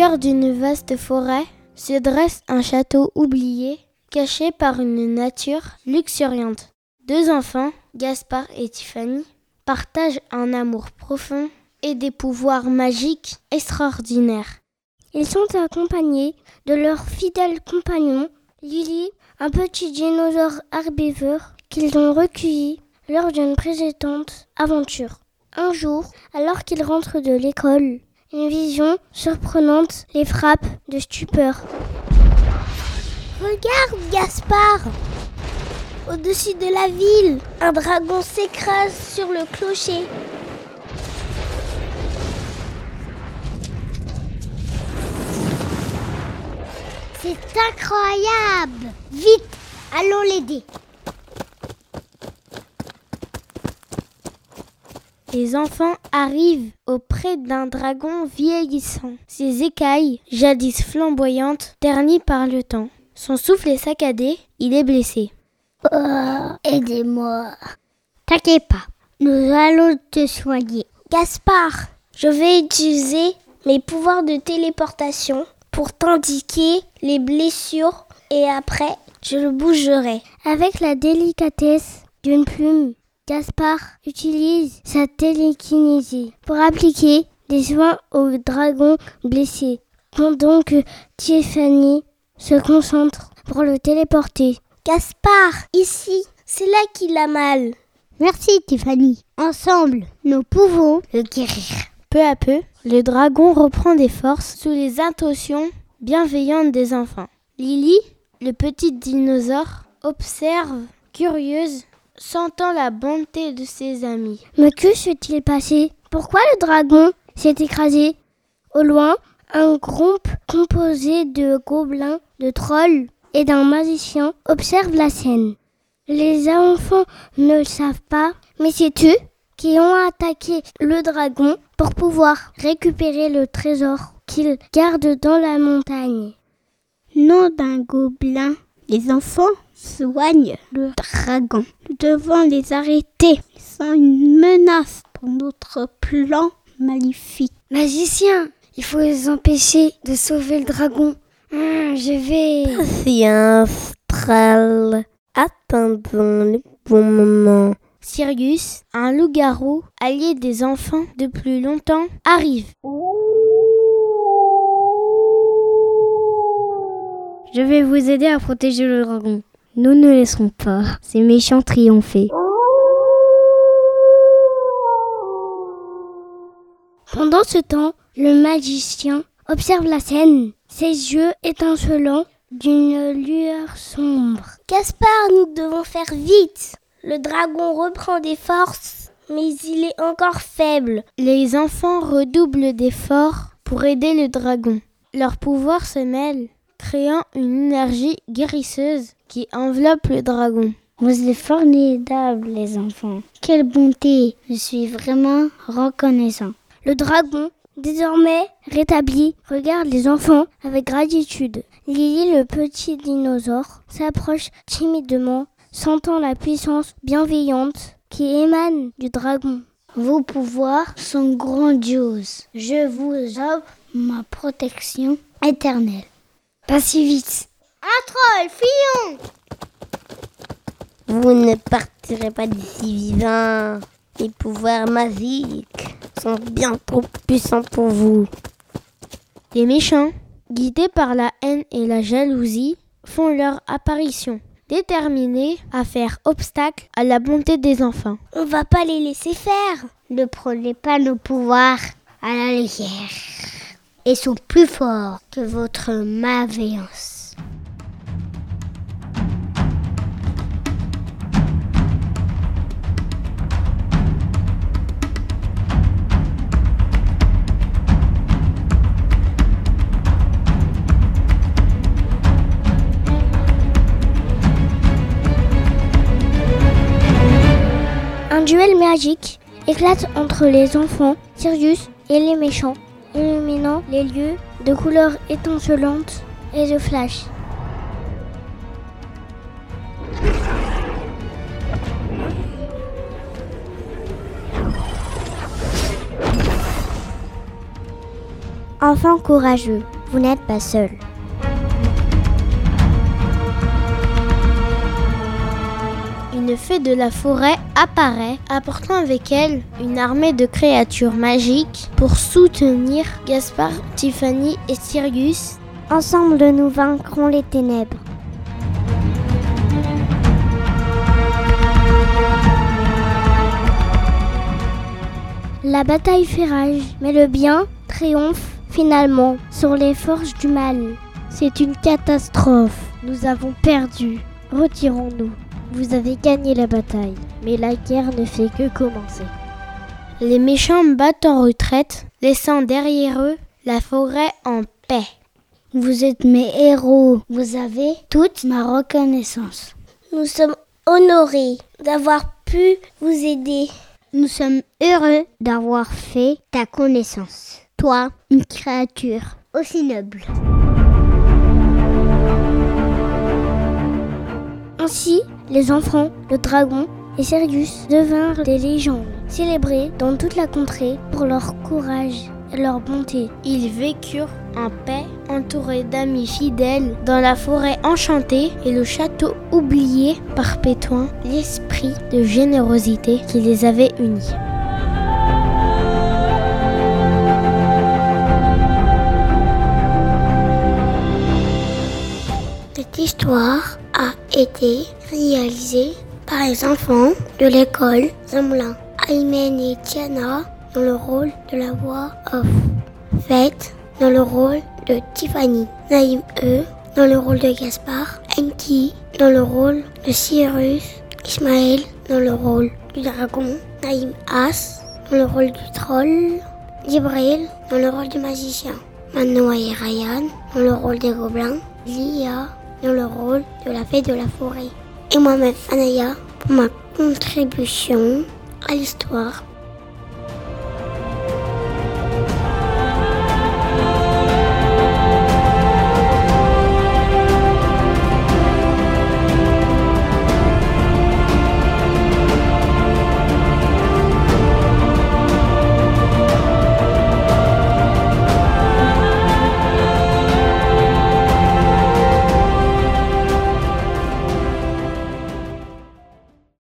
cœur d'une vaste forêt se dresse un château oublié, caché par une nature luxuriante. Deux enfants, Gaspard et Tiffany, partagent un amour profond et des pouvoirs magiques extraordinaires. Ils sont accompagnés de leur fidèle compagnon, Lily, un petit dinosaure herbivore qu'ils ont recueilli lors d'une précédente aventure. Un jour, alors qu'ils rentrent de l'école, une vision surprenante les frappe de stupeur. Regarde, Gaspard Au-dessus de la ville, un dragon s'écrase sur le clocher. C'est incroyable Vite, allons l'aider. Les enfants arrivent auprès d'un dragon vieillissant. Ses écailles, jadis flamboyantes, ternies par le temps. Son souffle est saccadé, il est blessé. Oh, aidez-moi. T'inquiète pas, nous allons te soigner. Gaspard, je vais utiliser mes pouvoirs de téléportation pour t'indiquer les blessures et après je le bougerai. Avec la délicatesse d'une plume, Gaspard utilise sa télékinésie pour appliquer des soins au dragon blessé, pendant que Tiffany se concentre pour le téléporter. Gaspard, ici, c'est là qu'il a mal. Merci Tiffany. Ensemble, nous pouvons le guérir. Peu à peu, le dragon reprend des forces sous les intentions bienveillantes des enfants. Lily, le petit dinosaure, observe, curieuse, sentant la bonté de ses amis. Mais que s'est-il passé? Pourquoi le dragon s'est écrasé? Au loin, un groupe composé de gobelins, de trolls et d'un magicien observe la scène. Les enfants ne le savent pas, mais c'est eux qui ont attaqué le dragon pour pouvoir récupérer le trésor qu'ils gardent dans la montagne. Nom d'un gobelin, les enfants soignent le dragon. Nous devons les arrêter. Ils sont une menace pour notre plan maléfique. Magicien, il faut les empêcher de sauver le dragon. Hum, je vais. Patience, Tral. Attendons le bon moment. Sirius, un loup-garou, allié des enfants depuis longtemps, arrive. Je vais vous aider à protéger le dragon. Nous ne laisserons pas ces méchants triompher. Pendant ce temps, le magicien observe la scène, ses yeux étincelants d'une lueur sombre. Gaspard, nous devons faire vite. Le dragon reprend des forces, mais il est encore faible. Les enfants redoublent d'efforts pour aider le dragon. Leurs pouvoirs se mêlent, créant une énergie guérisseuse qui enveloppe le dragon. Vous êtes formidables, les enfants. Quelle bonté. Je suis vraiment reconnaissant. Le dragon, désormais rétabli, regarde les enfants avec gratitude. Lily, le petit dinosaure, s'approche timidement, sentant la puissance bienveillante qui émane du dragon. Vos pouvoirs sont grandioses. Je vous offre ma protection éternelle. Pas si vite. Un troll, fuyons Vous ne partirez pas d'ici vivant. Les pouvoirs magiques sont bien trop puissants pour vous. Les méchants, guidés par la haine et la jalousie, font leur apparition, déterminés à faire obstacle à la bonté des enfants. On va pas les laisser faire. Ne prenez pas nos pouvoirs à la légère. Ils sont plus forts que votre malveillance. Un duel magique éclate entre les enfants, Sirius et les méchants, illuminant les lieux de couleurs étincelantes et de flash. Enfant courageux, vous n'êtes pas seul. Fée de la forêt apparaît, apportant avec elle une armée de créatures magiques pour soutenir Gaspard, Tiffany et Sirius. Ensemble, nous vaincrons les ténèbres. La bataille fait rage, mais le bien triomphe finalement sur les forges du mal. C'est une catastrophe. Nous avons perdu. Retirons-nous. Vous avez gagné la bataille, mais la guerre ne fait que commencer. Les méchants battent en retraite, laissant derrière eux la forêt en paix. Vous êtes mes héros. Vous avez toute ma reconnaissance. Nous sommes honorés d'avoir pu vous aider. Nous sommes heureux d'avoir fait ta connaissance. Toi, une créature aussi noble. Ainsi, les enfants, le dragon et Sirius devinrent des légendes, célébrées dans toute la contrée pour leur courage et leur bonté. Ils vécurent en paix, entourés d'amis fidèles, dans la forêt enchantée et le château oublié, perpétuant l'esprit de générosité qui les avait unis. Cette histoire a été réalisée par les enfants de l'école Zamlin. Aymen et Tiana dans le rôle de la voix off. Fête dans le rôle de Tiffany. Naïm E dans le rôle de Gaspard. Enki dans le rôle de Cyrus. Ismaël dans le rôle du dragon. Naïm As dans le rôle du troll. Jibril dans le rôle du magicien. Manoa et Ryan dans le rôle des gobelins. Lia dans le rôle de la fée de la forêt. Et moi-même, Anaya, pour ma contribution à l'histoire